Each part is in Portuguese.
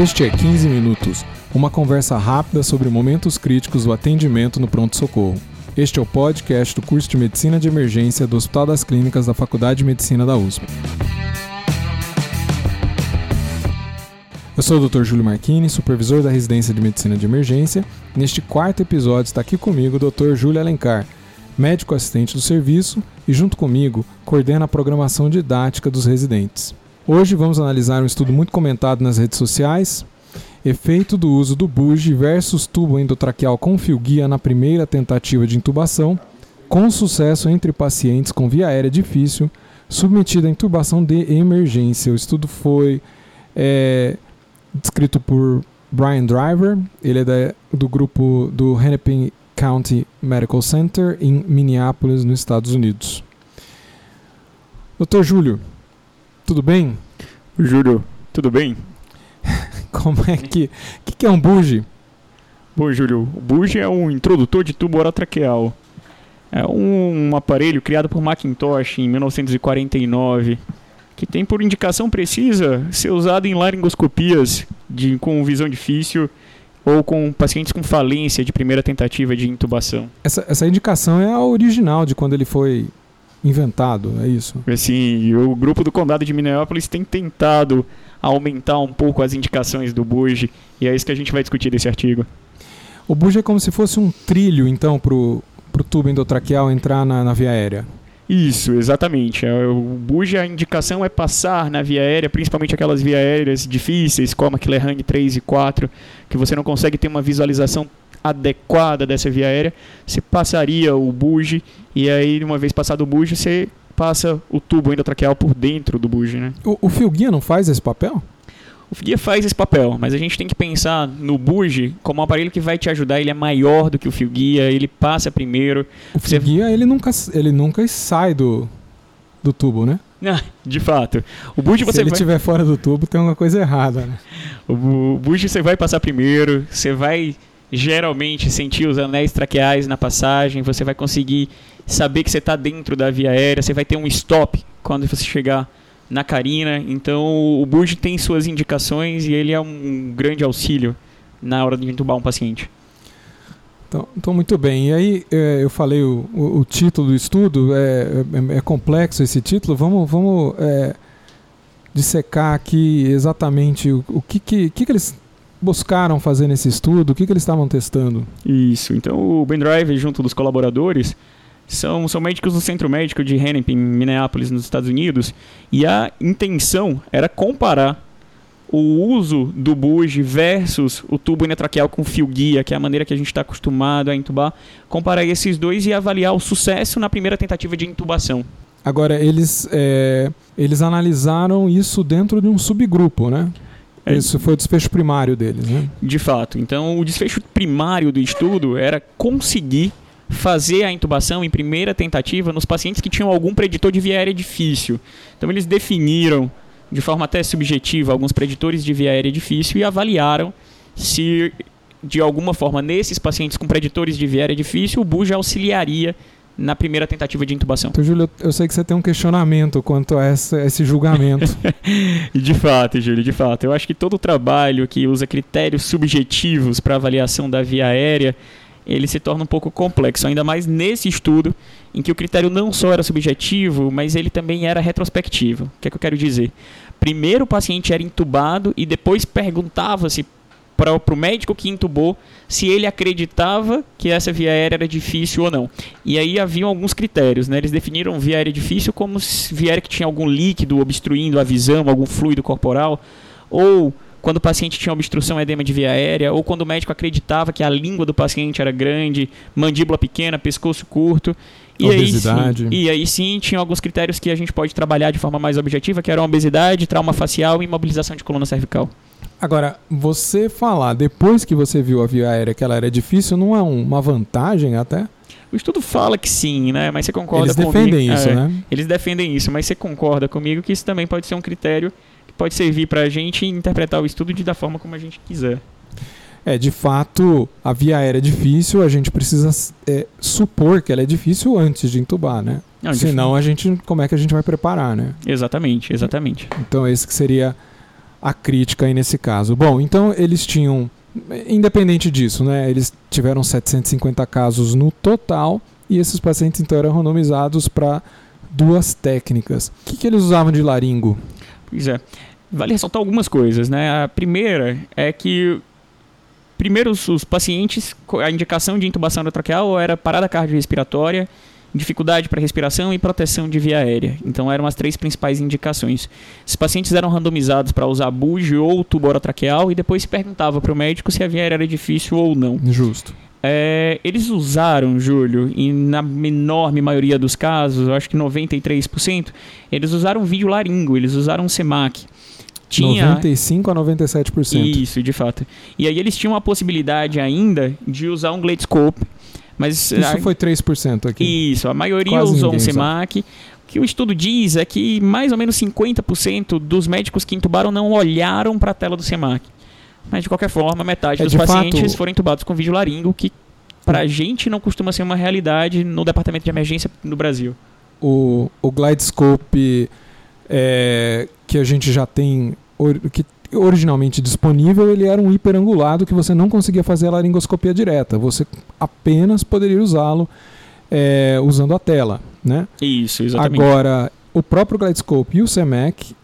Este é 15 Minutos, uma conversa rápida sobre momentos críticos do atendimento no pronto-socorro. Este é o podcast do curso de Medicina de Emergência do Hospital das Clínicas da Faculdade de Medicina da USP. Eu sou o Dr. Júlio Marchini, supervisor da residência de Medicina de Emergência. Neste quarto episódio está aqui comigo o Dr. Júlio Alencar, médico assistente do serviço e, junto comigo, coordena a programação didática dos residentes. Hoje vamos analisar um estudo muito comentado nas redes sociais, efeito do uso do BUG versus tubo endotraqueal com fio guia na primeira tentativa de intubação, com sucesso entre pacientes com via aérea difícil, submetida a intubação de emergência. O estudo foi é, descrito por Brian Driver, ele é da, do grupo do Hennepin County Medical Center em Minneapolis, nos Estados Unidos. Doutor Júlio, tudo bem? Júlio, tudo bem? Como é que. O que, que, é um buge? Bom, Júlio, o buge é um introdutor de tubo orotraqueal. É um, um aparelho criado por Macintosh em 1949 que tem por indicação precisa ser usado em laringoscopias de, com visão difícil ou com pacientes com falência de primeira tentativa de intubação. Essa, essa indicação é a original de quando ele foi inventado, é isso? Sim, o grupo do Condado de Minneapolis tem tentado aumentar um pouco as indicações do Buge, e é isso que a gente vai discutir nesse artigo. O Buge é como se fosse um trilho, então, para o tubo endotraqueal entrar na, na via aérea. Isso, exatamente. É, o Buge, a indicação é passar na via aérea, principalmente aquelas vias aéreas difíceis, como a Killerhang 3 e 4, que você não consegue ter uma visualização adequada dessa via aérea, você passaria o buge e aí uma vez passado o buge você passa o tubo endotraqueal por dentro do buge, né? O, o fio guia não faz esse papel? O guia faz esse papel, mas a gente tem que pensar no buge como um aparelho que vai te ajudar. Ele é maior do que o fio guia, ele passa primeiro. O fio guia ele nunca, ele nunca sai do, do tubo, né? Ah, de fato. O buge você Se ele vai... estiver fora do tubo, tem alguma coisa errada, né? O, o buge você vai passar primeiro, você vai geralmente sentir os anéis traqueais na passagem, você vai conseguir saber que você está dentro da via aérea, você vai ter um stop quando você chegar na carina. Então o Burge tem suas indicações e ele é um grande auxílio na hora de entubar um paciente. Então, então muito bem. E aí é, eu falei o, o, o, título do estudo, é, é, é, complexo esse título. Vamos, vamos é, dissecar aqui exatamente o, o que, que, que, que eles buscaram fazer nesse estudo? O que, que eles estavam testando? Isso. Então, o Ben Drive, junto dos colaboradores, são, são médicos do Centro Médico de Hennepin, em Minneapolis, nos Estados Unidos, e a intenção era comparar o uso do buge versus o tubo endotraqueal com fio guia, que é a maneira que a gente está acostumado a intubar, comparar esses dois e avaliar o sucesso na primeira tentativa de intubação. Agora, eles, é, eles analisaram isso dentro de um subgrupo, né? É. Isso foi o desfecho primário deles, né? De fato. Então, o desfecho primário do estudo era conseguir fazer a intubação em primeira tentativa nos pacientes que tinham algum preditor de via aérea difícil. Então, eles definiram de forma até subjetiva alguns preditores de via aérea difícil e avaliaram se de alguma forma nesses pacientes com preditores de via aérea difícil o BUJ auxiliaria na primeira tentativa de intubação. Então, Júlio, eu sei que você tem um questionamento quanto a essa, esse julgamento. de fato, Júlio, de fato. Eu acho que todo trabalho que usa critérios subjetivos para avaliação da via aérea, ele se torna um pouco complexo, ainda mais nesse estudo, em que o critério não só era subjetivo, mas ele também era retrospectivo. O que é que eu quero dizer? Primeiro o paciente era intubado e depois perguntava-se para o médico que intubou se ele acreditava que essa via aérea era difícil ou não. E aí haviam alguns critérios, né? Eles definiram via aérea difícil como via aérea que tinha algum líquido obstruindo a visão, algum fluido corporal, ou quando o paciente tinha obstrução edema de via aérea, ou quando o médico acreditava que a língua do paciente era grande, mandíbula pequena, pescoço curto. E obesidade. Aí, sim, e aí sim tinha alguns critérios que a gente pode trabalhar de forma mais objetiva, que eram obesidade, trauma facial e imobilização de coluna cervical. Agora, você falar depois que você viu a via aérea que ela era difícil, não é uma vantagem até? O estudo fala que sim, né? Mas você concorda Eles comigo? defendem isso, é, né? Eles defendem isso, mas você concorda comigo que isso também pode ser um critério que pode servir para a gente interpretar o estudo de da forma como a gente quiser. É, de fato, a via aérea é difícil, a gente precisa é, supor que ela é difícil antes de entubar, né? Não, Senão, a gente, como é que a gente vai preparar, né? Exatamente, exatamente. Então, esse que seria a crítica aí nesse caso. Bom, então eles tinham, independente disso, né? Eles tiveram 750 casos no total e esses pacientes então eram randomizados para duas técnicas. O que, que eles usavam de laringo? Pois é. Vale ressaltar algumas coisas, né? A primeira é que primeiro os, pacientes, a indicação de intubação endotraqueal era parada cardiorrespiratória, dificuldade para respiração e proteção de via aérea. Então eram as três principais indicações. Esses pacientes eram randomizados para usar buge ou tubo orotraqueal e depois se perguntava para o médico se a via aérea era difícil ou não. Justo. É, eles usaram, Júlio, e na enorme maioria dos casos, eu acho que 93%, eles usaram vídeo laringo, eles usaram SEMAC. Tinha... 95 a 97%. Isso, de fato. E aí eles tinham a possibilidade ainda de usar um Gladescope. Mas Isso a... foi 3% aqui. Isso, a maioria Quase usou um SEMAC. O que o estudo diz é que mais ou menos 50% dos médicos que intubaram não olharam para a tela do SEMAC. Mas de qualquer forma, metade é, dos pacientes fato... foram intubados com vídeo laringo, que para a gente não costuma ser uma realidade no departamento de emergência no Brasil. O, o Glidescope é, que a gente já tem, que originalmente disponível, ele era um hiperangulado que você não conseguia fazer a laringoscopia direta. Você apenas poderia usá-lo é, usando a tela, né? Isso, exatamente. Agora, o próprio Glidescope e o CEMEC,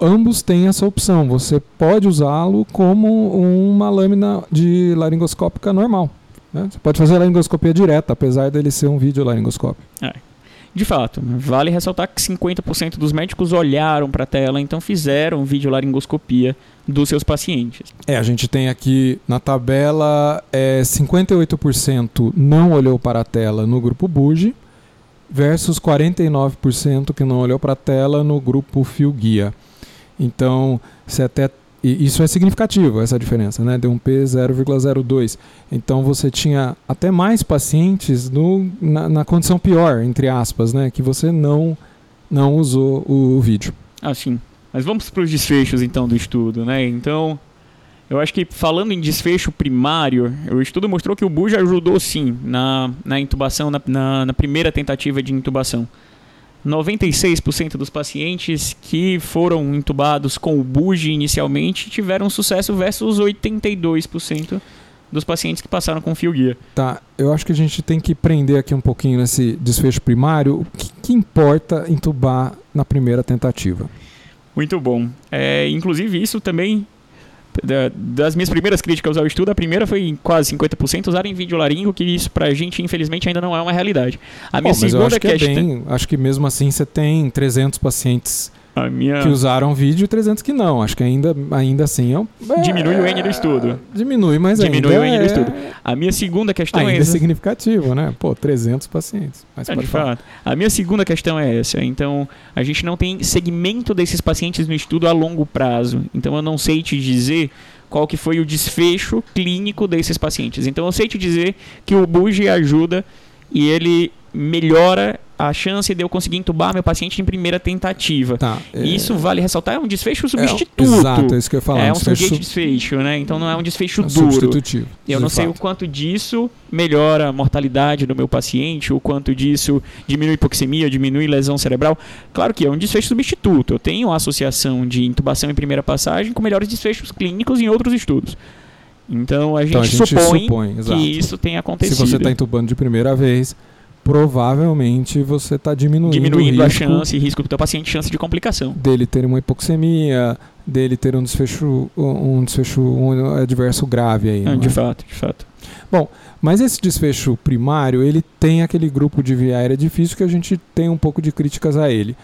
ambos têm essa opção. Você pode usá-lo como uma lâmina de laringoscópica normal. Né? Você pode fazer a laringoscopia direta, apesar dele ser um vídeo laringoscópio. É. De fato, vale ressaltar que 50% dos médicos olharam para a tela, então fizeram videolaringoscopia dos seus pacientes. É, a gente tem aqui na tabela é, 58% não olhou para a tela no grupo Buge versus 49% que não olhou para a tela no grupo Fio Guia. Então, se até e isso é significativo, essa diferença, né? Deu um P 0,02. Então você tinha até mais pacientes no, na, na, condição pior, entre aspas, né? Que você não, não usou o, o vídeo. Ah, sim. Mas vamos para os desfechos então do estudo, né? Então, eu acho que falando em desfecho primário, o estudo mostrou que o BUJ ajudou sim na, na intubação, na, na, na primeira tentativa de intubação. 96% dos pacientes que foram intubados com o BUGE inicialmente tiveram sucesso versus 82% dos pacientes que passaram com fio guia. Tá, eu acho que a gente tem que prender aqui um pouquinho nesse desfecho primário. O que, que importa intubar na primeira tentativa? Muito bom. É, inclusive, isso também das minhas primeiras críticas ao estudo, a primeira foi em quase 50% usarem vídeo laringo, que isso pra gente, infelizmente, ainda não é uma realidade. A minha Bom, segunda acho que questão... é bem, acho que mesmo assim você tem 300 pacientes minha... que usaram vídeo e 300 que não. Acho que ainda, ainda assim é, é Diminui o N do estudo. Diminui, mas Diminui ainda o N do é... estudo. A minha segunda questão ainda é... é significativo, né? Pô, 300 pacientes. Mas é, de fato. A minha segunda questão é essa. Então, a gente não tem segmento desses pacientes no estudo a longo prazo. Então, eu não sei te dizer qual que foi o desfecho clínico desses pacientes. Então eu sei te dizer que o Buge ajuda e ele melhora a chance de eu conseguir entubar meu paciente em primeira tentativa. Tá, é... Isso vale ressaltar, é um desfecho substituto. É, exato, é isso que eu ia falar. É um, desfecho sub... desfecho, né? Então não é um desfecho é duro. Substitutivo. Eu não sei fato. o quanto disso melhora a mortalidade do meu paciente, o quanto disso diminui hipoxemia, diminui lesão cerebral. Claro que é um desfecho substituto. Eu tenho a associação de intubação em primeira passagem com melhores desfechos clínicos em outros estudos. Então a gente, então, a gente supõe, supõe que isso tenha acontecido. Se você está intubando de primeira vez, provavelmente você está diminuindo, diminuindo a chance e risco do teu paciente, chance de complicação. Dele ter uma hipoxemia, dele ter um desfecho, um desfecho um adverso grave aí. Ah, de é? fato, de fato. Bom, mas esse desfecho primário, ele tem aquele grupo de via aérea difícil que a gente tem um pouco de críticas a ele.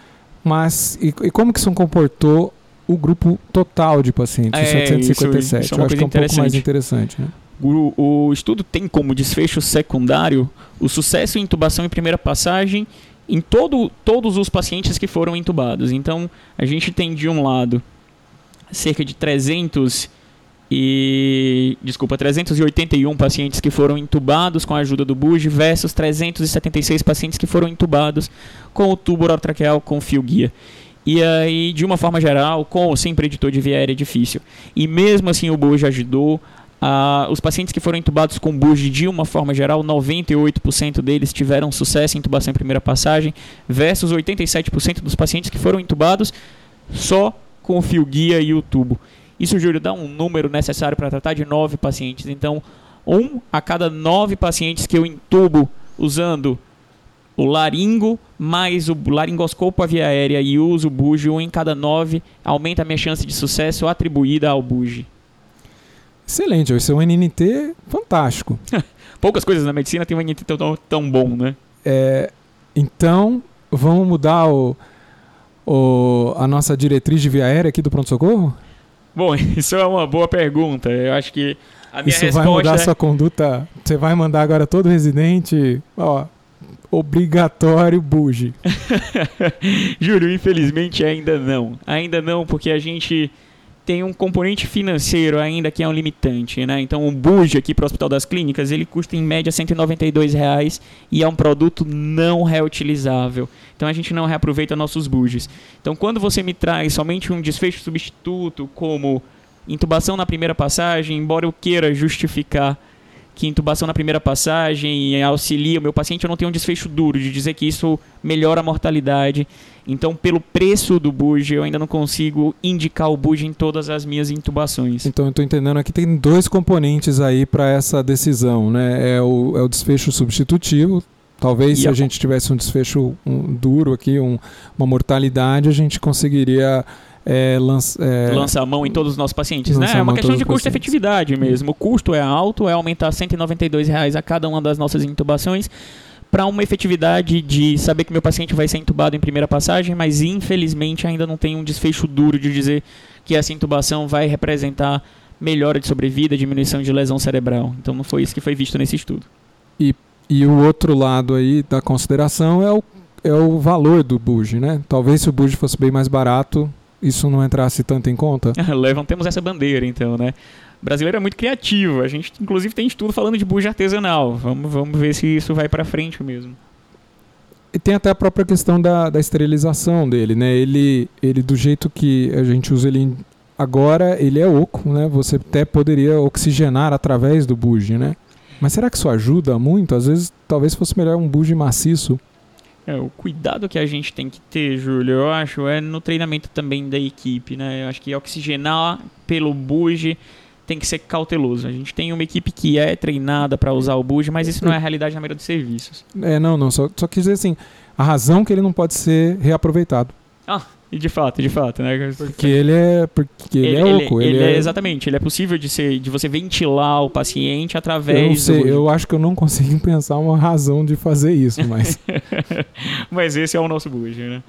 Mas, e, e como que isso comportou o grupo total de pacientes, é, 757? Isso, isso é Eu acho que é um pouco mais interessante, né? O, o estudo tem como desfecho secundário o sucesso em intubação em primeira passagem em todo, todos os pacientes que foram intubados. Então, a gente tem de um lado cerca de 300 e desculpa, 381 pacientes que foram intubados com a ajuda do BUG versus 376 pacientes que foram intubados com o tubo orotraqueal com fio guia. E aí, de uma forma geral, com ou sem preditor de via aérea difícil. E mesmo assim o BUG ajudou Uh, os pacientes que foram intubados com buge, de uma forma geral, 98% deles tiveram sucesso em intubação em primeira passagem, versus 87% dos pacientes que foram intubados só com o fio guia e o tubo. Isso, Júlio, dá um número necessário para tratar de nove pacientes. Então, um a cada nove pacientes que eu intubo usando o laringo mais o laringoscopo a via aérea e uso o buge, um em cada nove, aumenta a minha chance de sucesso atribuída ao buge. Excelente, esse é um NNT fantástico. Poucas coisas na medicina tem um NNT tão, tão bom, né? É, então, vamos mudar o, o, a nossa diretriz de via aérea aqui do pronto-socorro? Bom, isso é uma boa pergunta. Eu acho que a minha isso resposta vai mudar sua conduta? Você vai mandar agora todo residente, ó, obrigatório buge. Júlio, infelizmente ainda não. Ainda não, porque a gente tem um componente financeiro ainda que é um limitante, né? Então o buge aqui para o Hospital das Clínicas, ele custa em média 192 reais e é um produto não reutilizável. Então a gente não reaproveita nossos buges. Então quando você me traz somente um desfecho substituto como intubação na primeira passagem, embora eu queira justificar que intubação na primeira passagem auxilia o meu paciente, eu não tenho um desfecho duro de dizer que isso melhora a mortalidade. Então, pelo preço do buge, eu ainda não consigo indicar o buge em todas as minhas intubações. Então, eu estou entendendo aqui tem dois componentes aí para essa decisão, né? É o, é o desfecho substitutivo. Talvez e se a, gente tivesse um desfecho um, duro aqui, um, uma mortalidade, a gente conseguiria é, lança, é, lança a mão em todos os nossos pacientes, né? É uma questão de custo-efetividade mesmo. O custo é alto, é aumentar 192 reais a cada uma das nossas intubações para uma efetividade de saber que meu paciente vai ser intubado em primeira passagem, mas infelizmente ainda não tem um desfecho duro de dizer que essa intubação vai representar melhora de sobrevida, diminuição de lesão cerebral. Então não foi isso que foi visto nesse estudo. E, e o outro lado aí da consideração é o, é o valor do buge, né? Talvez se o buge fosse bem mais barato, isso não entrasse tanto em conta? Levantemos essa bandeira, então, né? O brasileiro é muito criativo. A gente, inclusive, tem estudo falando de buja artesanal. Vamos, vamos ver se isso vai para frente mesmo. E tem até a própria questão da, da esterilização dele, né? Ele, ele, do jeito que a gente usa ele agora, ele é oco, né? Você até poderia oxigenar através do buge, né? Mas será que isso ajuda muito? Às vezes, talvez fosse melhor um buge maciço. É, o cuidado que a gente tem que ter, Júlio, eu acho, é no treinamento também da equipe, né? Eu acho que oxigenar pelo buge tem que ser cauteloso. A gente tem uma equipe que é treinada para usar o buge, mas isso não é a realidade na maioria dos serviços. É, não, não. Só, só quis dizer assim, a razão que ele não pode ser reaproveitado. Ah, e de fato, de fato, né? Porque ele é, porque ele, ele é oco. Ele, ele, ele é... exatamente. Ele é possível de ser, de você ventilar o paciente através. Eu não sei. Do... Eu acho que eu não consigo pensar uma razão de fazer isso, mas. mas esse é o nosso buge, né?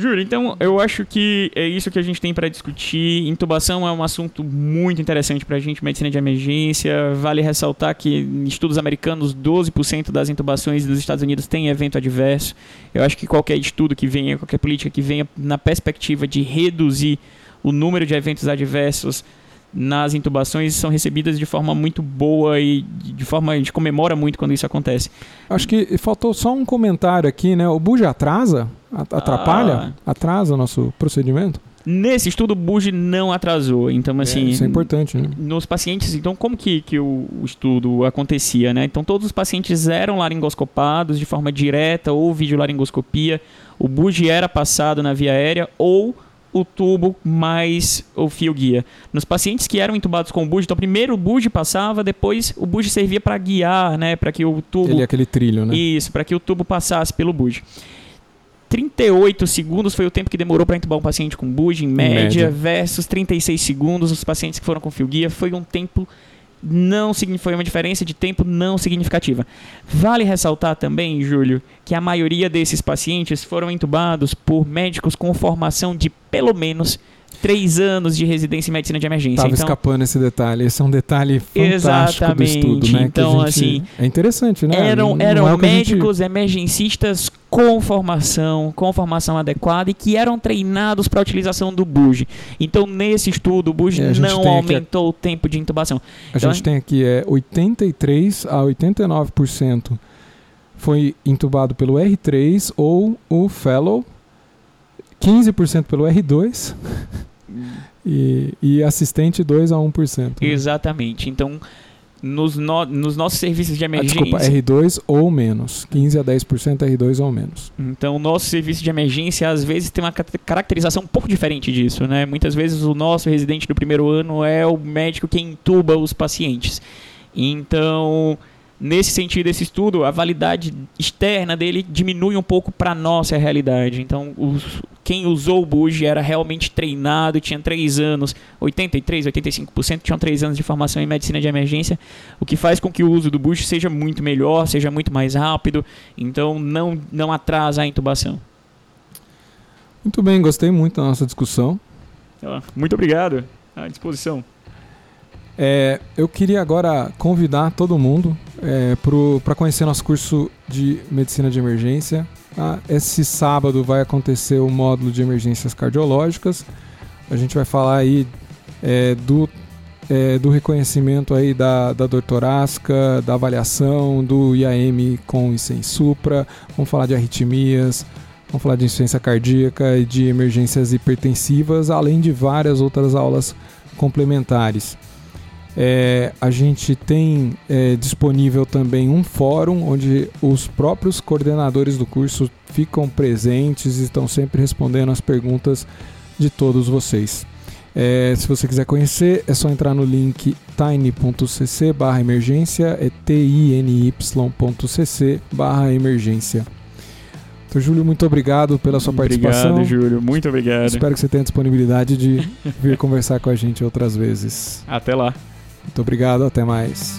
Júlio, então eu acho que é isso que a gente tem para discutir. Intubação é um assunto muito interessante para a gente, medicina de emergência. Vale ressaltar que em estudos americanos, 12% das intubações dos Estados Unidos tem evento adverso. Eu acho que qualquer estudo que venha, qualquer política que venha na perspectiva de reduzir o número de eventos adversos nas intubações são recebidas de forma muito boa e de forma a gente comemora muito quando isso acontece. Acho que faltou só um comentário aqui, né? O buge atrasa? Atrapalha? Ah. Atrasa o nosso procedimento? Nesse estudo, o buge não atrasou. Então, é, assim. É, isso é importante, né? Nos pacientes, então, como que, que o, o, estudo acontecia, né? Então, todos os pacientes eram laringoscopados de forma direta ou videolaringoscopia. O buge era passado na via aérea ou o tubo mais o fio guia. Nos pacientes que eram intubados com o buge, então primeiro o buge passava, depois o buge servia para guiar, né, para que o tubo Ele é aquele trilho, né? Isso, para que o tubo passasse pelo buge. 38 segundos foi o tempo que demorou para intubar um paciente com buge, em média, em média, versus 36 segundos os pacientes que foram com fio guia. Foi um tempo não foi uma diferença de tempo não significativa. Vale ressaltar também, Júlio, que a maioria desses pacientes foram entubados por médicos com formação de pelo menos três anos de residência em medicina de emergência. Estava então, escapando esse detalhe. Esse é um detalhe fantástico exatamente. do estudo, né? Então, gente, assim, é interessante, né? Eram, eram é médicos gente... emergencistas com formação, com formação adequada e que eram treinados para a utilização do buge. Então, nesse estudo, o buge é, não aumentou aqui, o tempo de intubação. A então, gente tem aqui é 83 a 89% foi intubado pelo R3 ou o fellow, 15% pelo R2 e, e assistente 2 a 1%. Né? Exatamente. Então, nos, no, nos nossos serviços de emergência. Ah, desculpa, R2 ou menos. 15 a 10% R2 ou menos. Então, o nosso serviço de emergência às vezes tem uma caracterização um pouco diferente disso, né? Muitas vezes o nosso residente do primeiro ano é o médico que intuba os pacientes. Então, nesse sentido, esse estudo, a validade externa dele diminui um pouco para a nossa realidade. Então, os, quem usou o Buge era realmente treinado, tinha 3 anos, 83, 85% tinham 3 anos de formação em medicina de emergência, o que faz com que o uso do Buge seja muito melhor, seja muito mais rápido, então não, não atrasa a intubação. Muito bem, gostei muito da nossa discussão. Muito obrigado, à disposição. É, eu queria agora convidar todo mundo é, para conhecer nosso curso de medicina de emergência. Ah, esse sábado vai acontecer o módulo de emergências cardiológicas. A gente vai falar aí é, do, é, do reconhecimento aí da, da dor torácica, da avaliação, do IAM com e sem supra. Vamos falar de arritmias, vamos falar de insuficiência cardíaca e de emergências hipertensivas, além de várias outras aulas complementares. É, a gente tem é, disponível também um fórum onde os próprios coordenadores do curso ficam presentes e estão sempre respondendo as perguntas de todos vocês. É, se você quiser conhecer, é só entrar no link tiny.cc barra emergência, é tiny.cc barra emergência. Então, Júlio, muito obrigado pela sua participação. Obrigado, Júlio. Muito obrigado. Espero que você tenha disponibilidade de vir conversar com a gente outras vezes. Até lá. Muito obrigado, até mais.